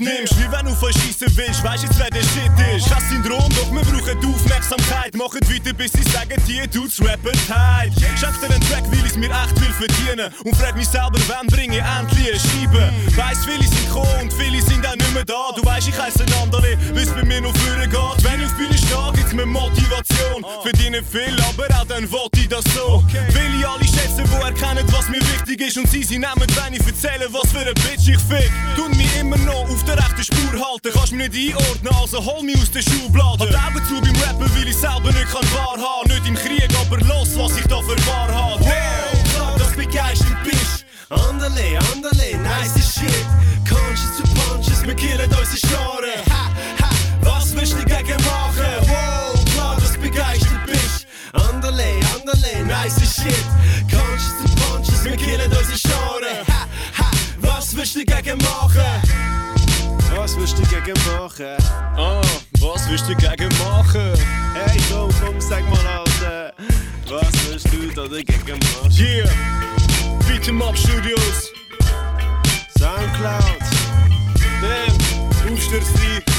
du voll schiessen willst, weißt jetzt, wer der Shit ist. Kein Syndrom, doch wir brauchen Aufmerksamkeit. Macht weiter, bis sie sagen, die Dudes rappen tight. Schenk dir einen Track, weil ich's mir echt will verdienen. Und frag mich selber, wann bringe ich endlich eine Scheibe. Weiss, viele sind gekommen und viele sind auch nicht mehr da. Du weißt, ich heiße Nandale, bis bei mir noch vorne geht. Wenn ich auf Bühne stehe, gibt's mir Motivation. Verdiene viel, aber auch dann wollte ich das so. Will ich alle schätzen, die erkennen, was mir wichtig ist. Und sie, sie nehmen, wenn ich erzähle, was für ein Bitch ich fick. Tun mich immer noch auf der rechten Spur halten. Kannst mich nicht einordnen, also hol mich aus der Schublade. Die Augen zu beim Rappen, weil ich selber nicht kann wahrhaben. Nicht im Krieg, aber los, was ich da für wahr habe.
Wow, klar, dass du begeistert bist. Anderle, anderle, nice shit. Conscious to punches, wir killen unsere Scharen. Ha, ha, was willst du dagegen machen? Wow, klar, dass du begeistert bist. Anderle, anderle, nice shit. Conscious to punches, wir killen unsere Scharen. Ha, ha, was willst du dagegen machen? Was willst du dagegen machen?
Ah, was willst du dagegen machen?
Hey, komm, komm, sag mal, Alter. Was willst du da dagegen machen?
Yeah, Beat 'em Up Studios.
Soundcloud.
Damn, aufstürzfrei.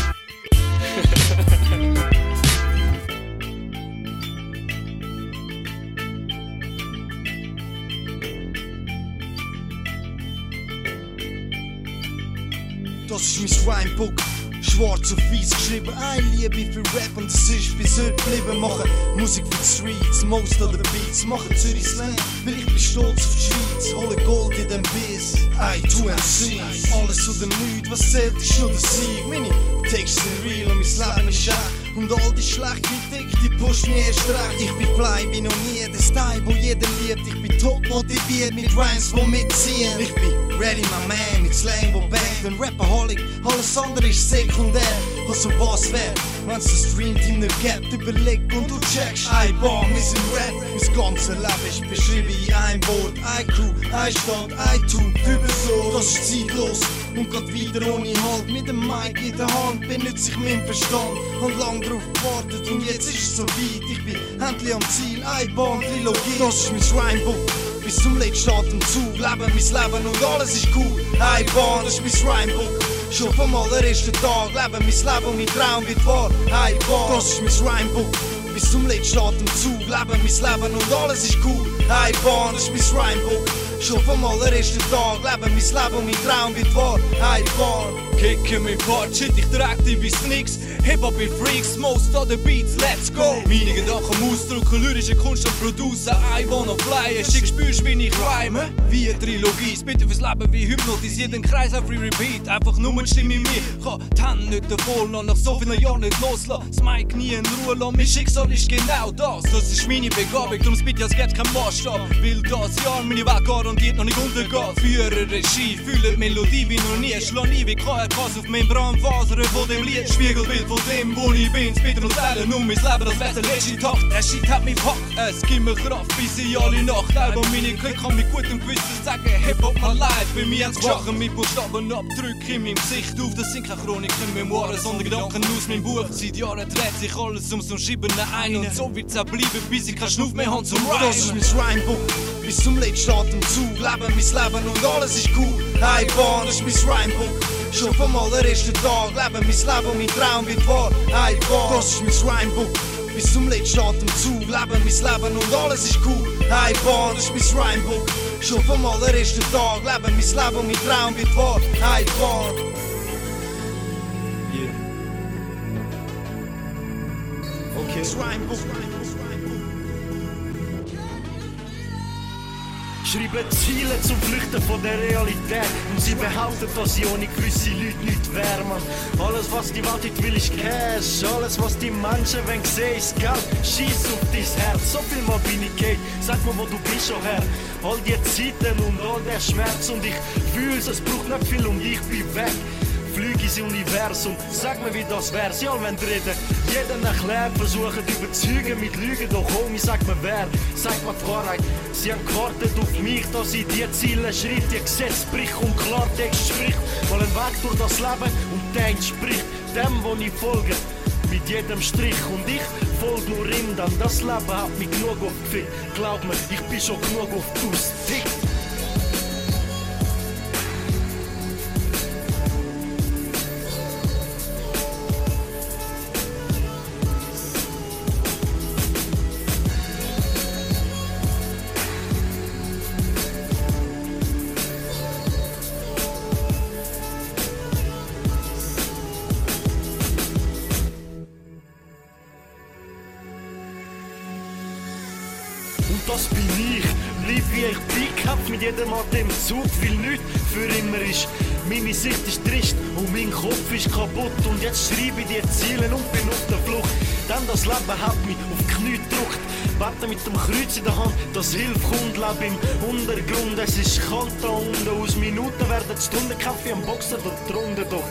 Das ist mein Rhymebook.
schwarz auf weiß geschrieben. Eine Liebe für Rap und es ist bis heute geblieben. Machen Musik für die Streets, most of the beats. Machen Zürich Slang, weil ich bin stolz auf die Schweiz. Hole Gold in den Biss, I two MCs. Alles oder nichts, was zählt ist nur der Sieg. Meine Texte sind real und mein Leben ist echt. Und all die schlechte Kritik, die mich erst recht. Ich bin fly, bin noch nie der Style, wo jeder liebt. Ich bin top motiviert mit Rhymes, wo mitziehen. Ich bin ready, my man, mit Slang, wo bangt. Ein Rapperholic, alles andere ist sekundär. Also was wär, wenn's das Streamteam nicht gibt, überleg und du checkst. Ein Bar, wir sind Rap, mein ganzes Leben ist beschrieben in ein Wort. Ein Crew, ein Stadt, ein Typ, über so. Das ist zeitlos und geht weiter ohne Halt. Mit dem Mic in der Hand benutze ich meinen Verstand. Hab lang drauf gewartet und jetzt ist es so weit. Ich bin endlich am Ziel, ein Bar, Trilogie. Das ist mein Rhymebook. Bis zum letzten Atemzug leben mein Leben und alles ist cool. Ein Bar, das ist mein Rhymebook. Schon vom allerersten Tag leben mein Leben und mein Traum wird wahr. Ein Bar, das ist mein Rhymebook. Bis zum letzten Atemzug leben mein Leben und alles ist cool. Ein Bar, das ist mein Rhymebook. Mein Leben und mein Traum wird wahr. Ein Bar.
Kicken mein Part, shit, ich trag die wie's nix. Hip-Hop in Freaks, most of the beats, let's go! Meine Gedanken ausdrücken, lyrische Kunst und Producer, I wanna fly. Schick spürst, wie ich rhyme. Wie eine Trilogie, bitte fürs Leben wie hypnotisiert, den Kreis auf Repeat. Einfach nur eine Stimme in mir, kann die Hände nicht davon lassen, nach so vielen Jahren nicht loslassen. Das Mike nie in Ruhe lassen, mein Schicksal ist genau das. Das ist meine Begabung, darum bitte, es gibt kein Maßstab. Will das Jahr meine Weg garantiert noch nicht untergehen. Führe Regie, fühle die Melodie wie noch nie, schlag nie wie KRKs auf Membranfasern von dem Lied. Spiegelbild von dem, wo ich bin, bitte und teilen um mein Leben, das wär's der letzte Tag. Der Shit hat mich packt, es gibt mir Kraft, bis ich alle Nacht Album meine Klick kann mit gutem Gewissen sagen, Hip-Hop my life. Bei mir hat's geschachen mit Buchstaben Abdrücke in meinem Gesicht auf. Das sind keine Chroniken, Memoiren, sondern Gedanken aus meinem Buch. Seit Jahren dreht sich alles um so Schreiben ein und so wird's auch bleiben, bis ich keinen Schnuff mehr habe zum Rhyme.
Das ist mein Rhymebook. Bis zum letzten Atemzug leben mein Leben und alles ist cool. Das ist mein Rhymebook. Schon vom allerersten Tag leben mein Leben und mein Traum wird wahr. Bar, das ist mein Rhymebook. Bis zum letzten Atemzug leben mein Leben und alles ist cool. Das ist mein Rhymebook. Schon vom allerersten Tag leben mein Leben und mein Traum wird wahr. Ein Bar. Okay. Das Rhymebook.
Schreiben Ziele zum Flüchten von der Realität. Und sie behaupten, dass sie ohne gewisse Leute nicht wärmen Alles was die Welt nicht will ist Cash. Alles was die Menschen wollen sehen ist Geld. Schieß auf dein Herz, so viel mal bin ich geht Sag mir wo du bist schon her All die Zeiten und all der Schmerz. Und ich fühl's, es braucht nicht viel und ich bin weg Flüge ins Universum, sag mir wie das wär, sie all wollen reden Jeden erklärt, versuchen überzeugen mit Lügen Doch Homie, sag mir wer, sag mir die Wahrheit. Sie haben gewartet auf mich, dass ich die Ziele schritt. Die Gesetz brich und Klartext spricht. Mal ein Weg durch das Leben und der entspricht Dem, wo ich folge. Mit jedem Strich und ich folge nur ihm dann. Das Leben hat mich genug aufgefickt. Glaub mir, ich bin schon genug auf Dustick. Und Atemzug, weil nichts für immer ist. Meine Sicht ist trist und mein Kopf ist kaputt. Und jetzt schreibe ich die Ziele und bin auf der Flucht. Denn das Leben hat mich auf die Knie gedrückt. Warte mit dem Kreuz in der Hand, das Hilfe kommt, lebe im Untergrund. Es ist kalt da unten, aus Minuten werden Stunden Kaffee am Boxen dort drunter. Doch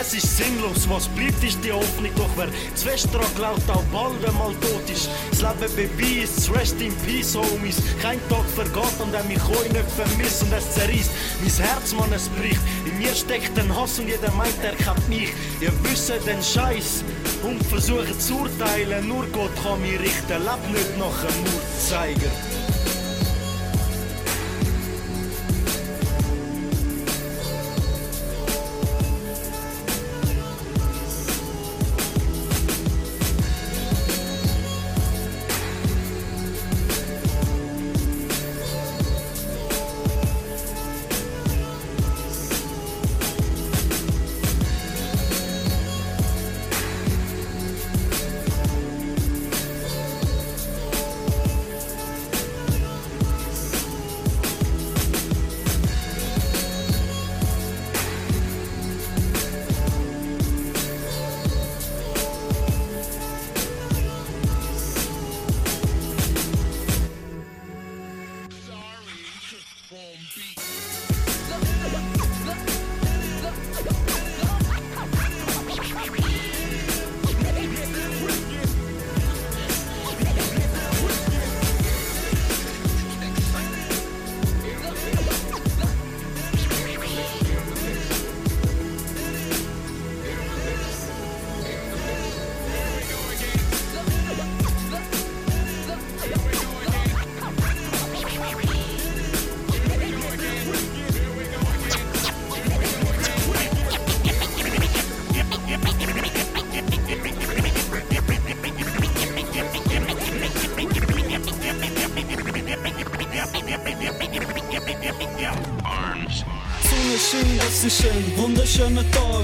es ist sinnlos, was bleibt ist die Hoffnung. Doch wer zu fest dran glaubt, auch bald einmal tot ist. Das Leben beweist, rest in peace, Homies. Kein Tag vergeht, an dem ich euch nicht vermisse und es zerreißt. Mein Herz, man, es bricht. Mir steckt ein Hass und jeder meint, er kennt mich. Ihr wisst den Scheiß und versucht zu urteilen. Nur Gott kann mich richten, lebt nicht nach einem Mordzeiger.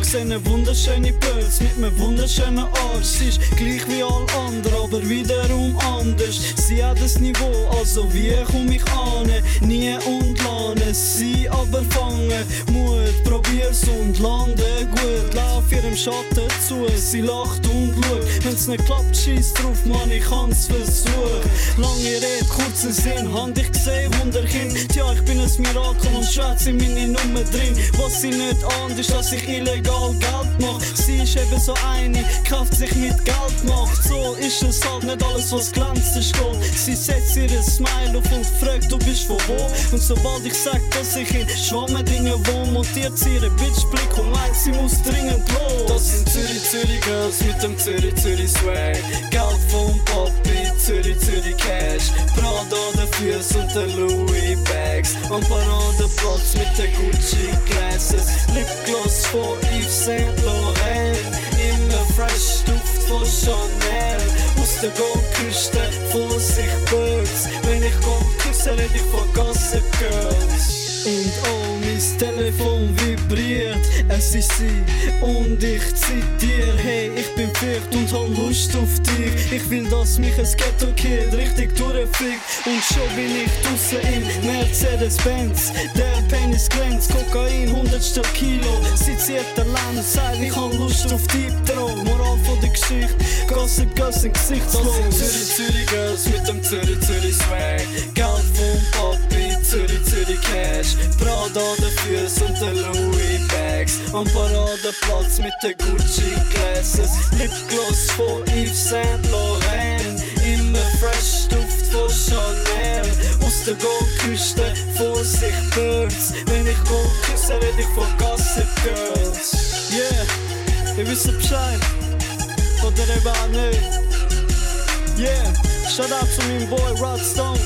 Sehe eine wunderschöne Pilz mit einem wunderschönen Arsch. Sie ist gleich wie all andere, aber wiederum anders. Sie hat das Niveau, also wie komm ich an? Nie und lerne sie, aber fange Mut, probier's und lande gut. Lauf ihrem Schatten zu, sie lacht und schaut. Wenn's nicht klappt, schieß drauf, Mann, ich kann's versuchen. Lange Rede, kurzer Sinn, Hand ich gesehen, Wunderkind. Ein Mirakel und schwätze in meine Nummer drin. Was sie nicht ahnt, ist, dass ich illegal Geld mach. Sie ist eben so eine, kauft sich mit Geld macht. So ist es halt nicht alles, was glänzt, ist Gold. Sie setzt ihr Smile auf und fragt, du bist von wo? Und sobald ich sag, dass ich in Schwammendingen wohne, montiert sie ihren Bitchblick und meint, sie muss dringend los. Das sind Zürich, Zürich Girls mit dem Zürich, Zürich Swag. Geld vom Papi, Zürich, Zürich Cash. Prada an den Füßen und den Louis Bags. Am Paradeplatz mit den Gucci Glasses. Lipgloss von Yves Saint Laurent. Immer fresh Duft von Chanel. Aus der Goldküste, Vorsicht Birds. Wenn ich Gold küsse, red ich von Gossip Girls. Und oh, mein Telefon vibriert, es ist sie. Und ich zitiere Hey, ich bin Pferd und hab Lust auf dich. Ich will, dass mich ein Ghetto-Kid richtig durchfliegt. Und schon bin ich draussen im Mercedes-Benz. Der Penis glänzt, Kokain, 100 Kilo. Sie zieht allein und ich hab Lust auf Deep Throat. Moral von der Geschichte, Gossip sind gesichtslos. Zürich, Zürich Girls mit dem Zürich, Zürich Swag. Geld vom Papi, Zürich, Zürich Cash. Prada an den Füßen und den Louis Bags Am Paradeplatz mit den Gucci Glasses Lipgloss von Yves Saint Laurent. Immer fresh Duft von Chanel. Aus der Goldküste, Vorsicht Birds. Wenn ich Gold küsse, red ich von Gossip Girls. Yeah, ihr wisst Bescheid. Oder eben auch nicht. Yeah, shout out zu meinem Boy Rod Stone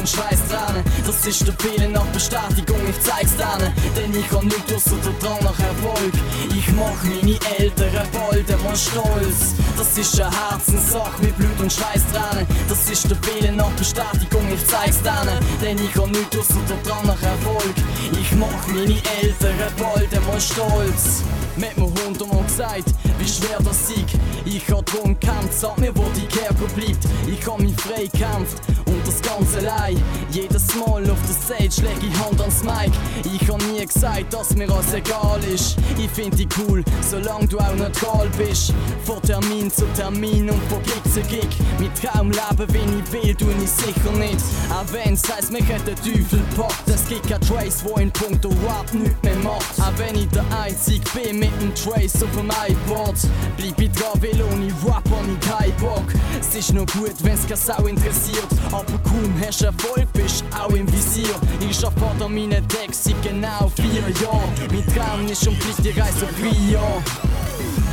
und Schweißtränen. Das ist der Wille nach Bestätigung, ich zeig's denen. Denn ich hab nichts ausser der Drang nach Erfolg. Ich mach meine Eltern bald einmal stolz. Das ist eine Herzenssache mit Blut und Schweißtränen. Das ist der Wille nach Bestätigung, ich zeig's denen. Denn ich hab nichts ausser der Drang nach Erfolg. Ich mach meine Eltern bald einmal stolz. Mit mir hundertmal gesagt, wie schwer das Sieg. Ich hab drum gekämpft, sag mir, wo die Kerbe bleibt. Ich hab mich frei gekämpft das Ganze allein. Jedes Mal auf der Stage leg ich Hand ans Mic. Ich hab nie gesagt, dass mir alles egal ist. Ich find dich cool, solange du auch nicht geil bist. Von Termin zu Termin und von Gig zu Gig. Mit Traum leben, wenn ich will, tu ich sicher nicht. Auch wenn's heisst, mich hat der Teufel packt. Es gibt kein Trace, wo in puncto Rap nichts mehr macht. Auch wenn ich der Einzige bin mit dem Trace auf dem iPod. Bleib ich dran, weil ohne Rap hab ich keinen Bock. Es ist noch gut, wenn's keine Sau interessiert. Aber kaum hast Erfolg, bist auch im Visier. Ich an meinen Text seit genau vier Jahren. Mein Traum ist und bleibt die Reise auf Rio.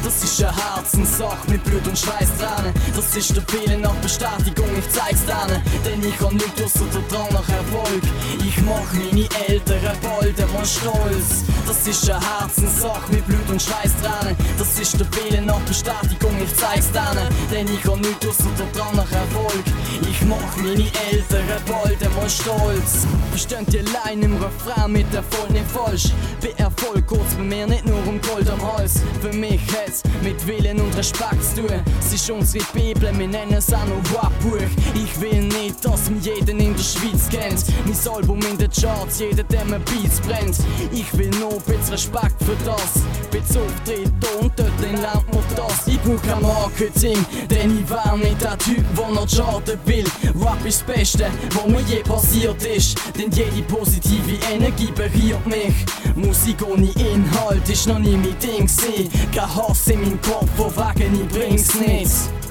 Das ist eine Herzenssache mit Blut und Schweißtränen. Das ist der Wille nach Bestätigung, ich zeig's denen. Denn ich kann nichts ausser der Drang nach Erfolg. Ich mach meine Eltern bald einmal stolz. Das ist eine Herzenssache mit Blut und Schweißtränen. Das ist der Wille nach Bestätigung, ich zeig's denen. Denn ich kann nichts ausser der Drang nach Erfolg. Ich mach meine Eltern bald einmal stolz. Versteht ihr allein im Refrain mit Erfolg nicht falsch. Bei Erfolg kurz bei mir nicht nur um Gold am Hals. Für mich hat's mit Willen und Respekt zu tun. Es ist unsere Bibel, wir nennen es auch noch Rap-Buch. Ich will nicht, dass mich jeden in der Schweiz kennt. Mein Album in den Charts, jeder, der mir Beats brennt. Ich will nur ein bisschen Respekt für das. Bis Auftritt und dort lernt man das. Ich brauch kein Marketing, denn ich wär nicht der Typ, der noch charten will. Rap ist das Beste, was mir je passiert ist. Denn jede positive Energie berührt mich. Musik ohne Inhalt ist noch nie mein Ding gewesen. Kein Hass in meinem Kopf, wo wegen ich bring's nicht.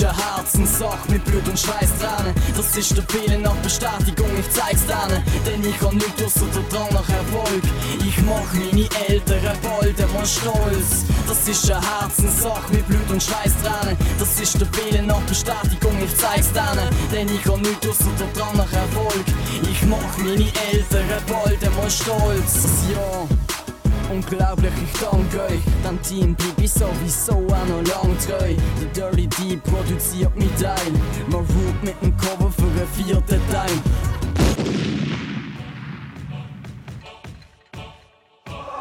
Ist eine Herzenssache mit Blut und Schweißtränen. Das ist der Wille nach Bestätigung, ich zeig's denen. Denn ich kann nichts ausser der Drang nach Erfolg. Ich mach meine Eltern bald einmal stolz. Das ist eine Herzenssache mit Blut und Schweißtränen. Das ist der Wille nach Bestätigung, ich zeig's denen. Denn ich kann nichts ausser der Drang nach Erfolg. Ich mach meine Eltern bald einmal stolz. Ja. Unglaublich, ich danke euch. Dem Team blieb ich sowieso auch noch lang treu. Der Dirty D produziert mich Teil. Man root mit dem Cover für einen vierten Teil.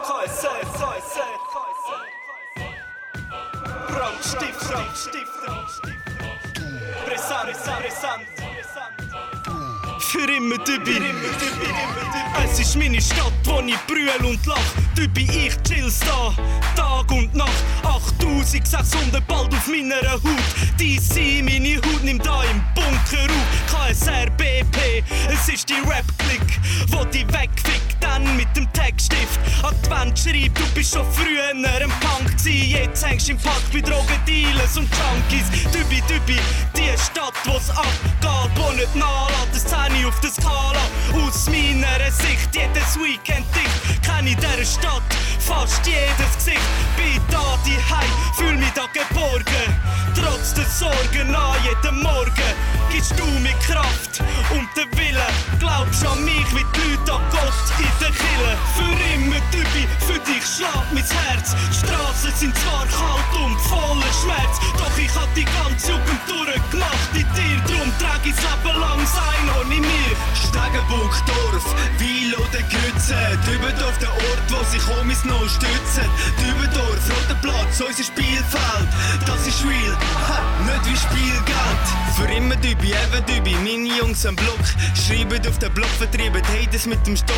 KSZ, KSZ, Brandstift, Brandstift, Brisant, Brisant,
Für immer Dübi. Es ist meine Stadt, wo ich brüll und lach. Dübi, ich chill's da, Tag und Nacht. 8600 bald auf meiner Haut. DC, meine Haut nimmt da im Bunker auf. KSR, BP, es ist die Rap-Click, wo die wegfickt, dann mit dem Textstift. Advent schreibt, du bist schon früher ein Punk gsi. Jetzt hängst im Park bei Drogendealers und Junkies. Dübi, Dübi, die Stadt, wo's abgeht, wo nicht nachlässt, das Zähne auf der Skala. Aus meiner Sicht, jedes Weekend dicht, kenn ich dieser Stadt fast jedes Gesicht. Bin da die Hei, fühl mich da geborgen. Trotz der Sorgen an jedem Morgen gibst du mir Kraft und den Willen. Glaubst an mich wie die Leute an Gott in der Kille. Für immer Dübi, für dich schlägt mein Herz. Straßen sind zwar kalt und voller Schmerz, doch ich hab die ganze Jugend durchgemacht in dir. Drum trag ich's Leben lang sein ohne mir.
Stegenburg, Dorf, Weil oder Grütze. Dübendorf, der Ort, wo sich Homies noch stützen. Dübendorf, Roter Platz, unser Spielfeld. Das ist real, ha, nicht wie Spielgeld. Für immer Dübi, eben Dübi, meine Jungs am Block. Schreiben auf den Block, vertrieben Haters mit dem Stock.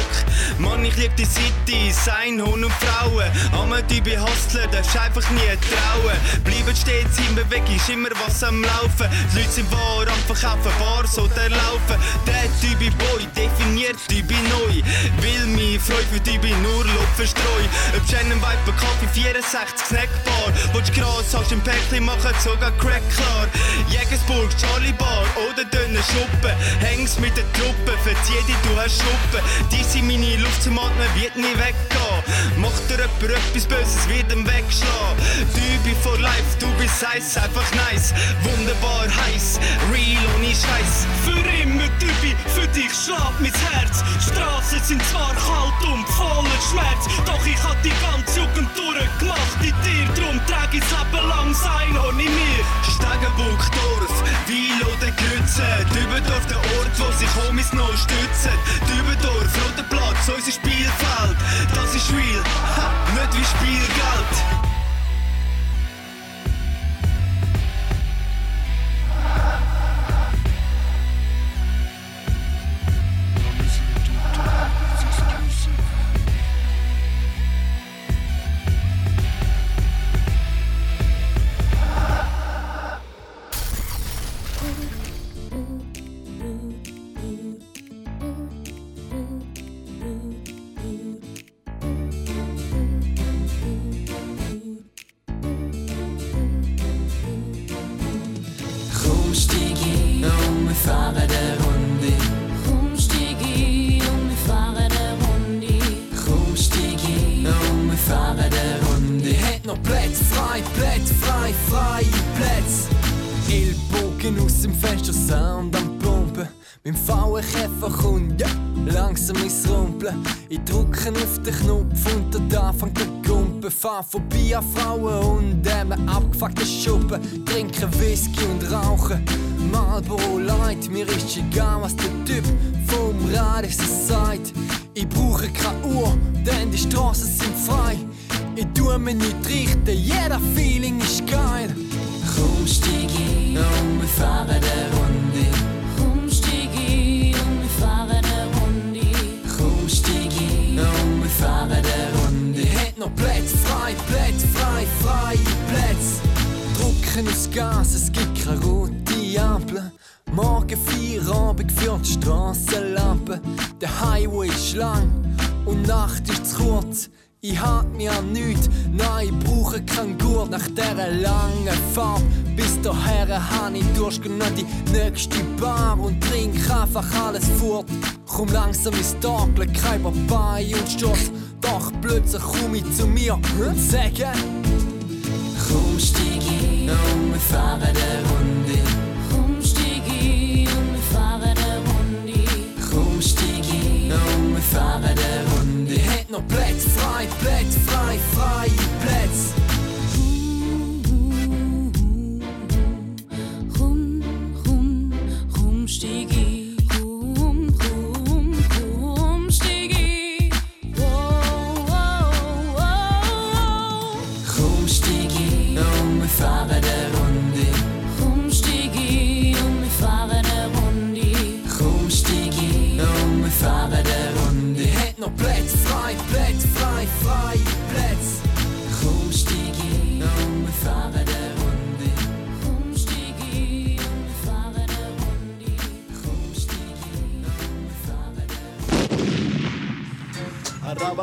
Mann, ich lieb die City, sein Hund und Frauen. Am Dübi Hustler, darfst einfach nie trauen. Bleiben stets in Bewegung, ist immer was am Laufen. Die Leute sind wahr am Verkaufen, Bars oder Laufen. Der Dübi Boy definiert Dübi neu. Will mich Freude für Dübi nur Lob verstreuen. Ob Shannon Viper, Kaffee 64, Snackbar. Willst Gras, hast im Päckchen, machen sogar Crack klar. Jägersburg, Charlie Bar oder Döner Schuppen. Hängst mit der Truppe, verzieh dich, du hast Schuppen. Die sind meine zum Atmen, wird nie weggehen. Macht dir jemand etwas Böses, wird ihm wegschlagen. Dübi for life, du bist heiß, einfach nice. Wunderbar heiß, real ohne Scheiß.
Für immer Dübi, für dich schlägt mein Herz. Straßen sind zwar kalt und voller Schmerz, doch ich hab die ganze Jugend durchgemacht in dir. Drum trag ich's Leben lang sein ohne mir.
Stegenburg, Dorf, Weil oder Grütze. Dübendorf, der Ort, wo sich Homies noch stützen. Dübendorf, Roter Platz, unser Spielfeld. Das ist real, ha, nicht wie Spielgeld.
Im Fenster Sound am Pumpen. Beim Fallenkäfer kommt ja, langsam ins Rumpeln. Ich drücke auf den Knopf und dort anfängt der Gumpen. Fahr vorbei an Frauen und eben abgefuckte Schuppen. Trinken Whisky und rauchen. Marlboro Light, mir ist egal, was der Typ vom Radio sagt. Ich brauche keine Uhr, denn die Straßen sind frei. Ich tue mir nicht richten, jeder Feeling ist geil. Ein und wir fahren eine Runde.
Ein und wir fahren eine Runde.
Ein und wir fahren Runde. Hat noch Plätze frei, Plätze frei, freie Plätze. Drücken aufs Gas, es gibt keine rote Ampel. Morgen Feierabend für die Strassenlampe. Der Highway ist lang und Nacht ist zu kurz. Ich hab mir an nichts, nein, ich brauche keinen Gurt nach dieser langen Fahrt. Bis daher hab ich noch die nächste Bar und trink einfach alles fort. Komm langsam ins Tagel, kein Papaya und Stoss. Doch plötzlich komm ich zu mir und sage: Komm, steig ein und wir fahren eine Runde.
Komm, steig ein und wir fahren eine Runde.
Komm, steig ein und wir fahren eine Runde. Noch Plätze frei, Plätze frei, freie Plätze.
Komm, komm, komm, steig ein. Komm,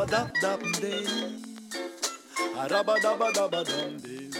eine
Arabadabdabdee. Arabadabadabadabdee.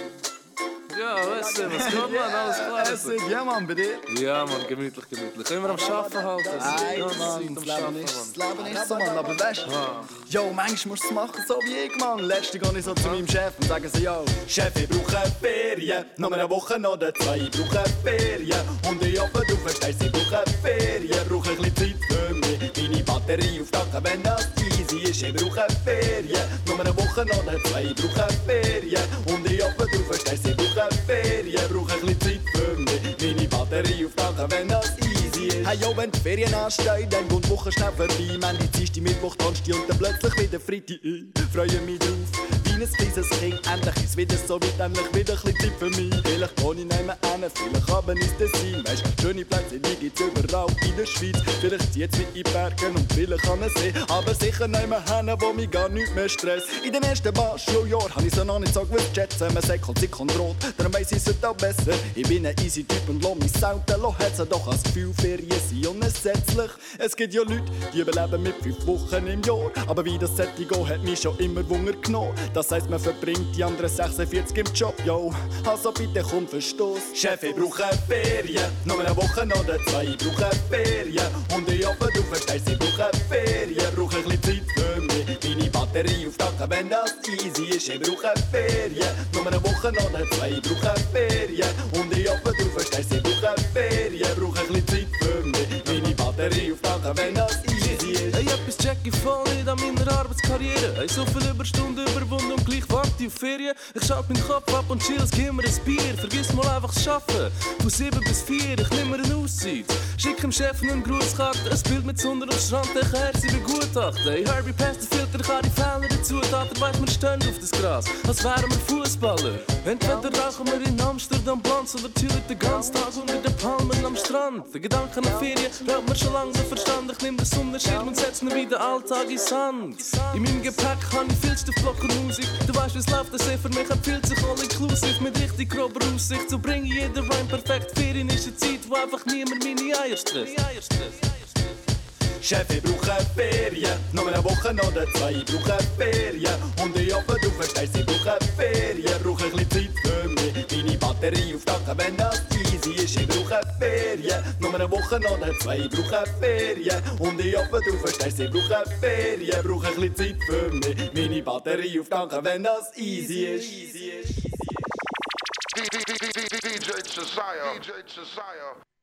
Ja, weißt du, was geht, Mann? Alles klar?
Es ist- Ja, Mann, bei dir?
Ja, Mann, gemütlich, gemütlich. Immer am Schaffen halt.
Nein,
ja,
Mann, das Leben ist, das Leben ist so, Mann. Aber weißt
Ah.
du, yo, manchmal musst du es machen, so wie ich, Mann. Letzte gehe ich so zu meinem Chef und sage so, yo, Chef, ich brauche Ferien. Noch eine Woche oder zwei, ich brauche Ferien. Und ich hoffe, du verstehst, ich brauche Ferien. Brauche ein bisschen Zeit für mich, meine Batterie auftanken, wenn das easy ist. Ich brauche Ferien. Noch eine Woche oder zwei, ich brauche Ferien. Und ich hoffe, du verstehst, ich brauche Ferien. Brauche ein bisschen Zeit für mich, meine Batterie auftanken, wenn das easy ist. Hey, yo, wenn die Ferien anstehen, dann geht die Woche schnell vorbei. Mandy, Dienstag, Mittwoch, Donnerstag und dann plötzlich wieder Freitag. Ich freue mich drauf, kleines Kind. Endlich ist wieder so weit, endlich wieder ein bisschen Zeit für mich. Vielleicht wohne ich mehr hin, vielleicht aber ist das sein. Weißt, schöne Plätze, die gibt's überall in der Schweiz. Vielleicht zieht's mich in Bergen und vielleicht an den See. Aber sicher mehr hin, wo mich gar nicht mehr stresst. In den ersten paar Schuljahren habe ich so noch nicht so gewusst schätzen. Man sagt halt Sick und Rot, darum weiss ich es auch besser. Ich bin ein easy Typ und lass mich selten. Hat's doch als Gefühl, Ferien sind unersetzlich. Es gibt ja Leute, die überleben mit fünf Wochen im Jahr. Aber wie das sollte gehen, hat mich schon immer Wunder genommen. Heisst, man verbringt die anderen 46 im Job, yo. Also bitte komm, verstoß. Chef, ich brauche Ferien. Noch eine Woche oder zwei, ich brauche Ferien. Und ich hoffe, du verstehst, ich brauche Ferien. Brauche ein bisschen Zeit für mich, meine Batterie auftanken, wenn das easy ist. Ich brauche Ferien. Noch eine Woche oder zwei, ich brauche Ferien. Und ich hoffe, du verstehst, ich brauche Ferien. Brauche ein bisschen Zeit für mich, meine Batterie auftanken, wenn das easy ist.
Hey, etwas check ich voll nicht an meiner Arbeitskarriere. Hey, so viele Überstunden überwunden und gleich warte ich auf Ferien. Ich schalte meinen Kopf ab und chill, gib mir ein Bier. Vergiss mal einfach das Schaffen. Von 7 bis 4, ich nehme mir eine Auszeit. Schick dem Chef einen Grußkarte, ein Bild mit Sonne am Strand, ich Herz sie begutachten. Hey, Herbie passt den Filter, ich habe die Fehler dazu, Taten weiss, wir stehen auf das Gras, als wären wir Fußballer. Entweder rauchen wir in Amsterdam Blondes oder chillen den ganzen Tag unter den Palmen am Strand. Der Gedanke an Ferien braucht mir schon langsam Verstand. Ich nehm den Sonnenschirm und setz ihn wie Alltag in Sand. In meinem Gepäck habe ich viel Stoffblocken Musik. Du weißt, wie's läuft, das für mich empfiehlt sich all inclusive mit richtig grober Aussicht. So bringe ich jeden Rhyme perfekt. Ferien ist eine Zeit, wo einfach niemand meine Eier stresst.
Chef, ich brauche Ferien. Noch eine Woche oder zwei, ich brauche Ferien. Und ich hoffe, du verstehst, ich brauche Ferien. Brauche ein bisschen Zeit für mich, meine Batterie auftanken, wenn das easy ist. Ich brauche Ferien. Noch eine Woche oder zwei, ich brauche Ferien. Und ich hoffe, du verstehst, ich brauche Ferien. Brauche ein bisschen Zeit für mich, meine Batterie auftanken, wenn das easy ist.
DJ Josiah. DJ Josiah.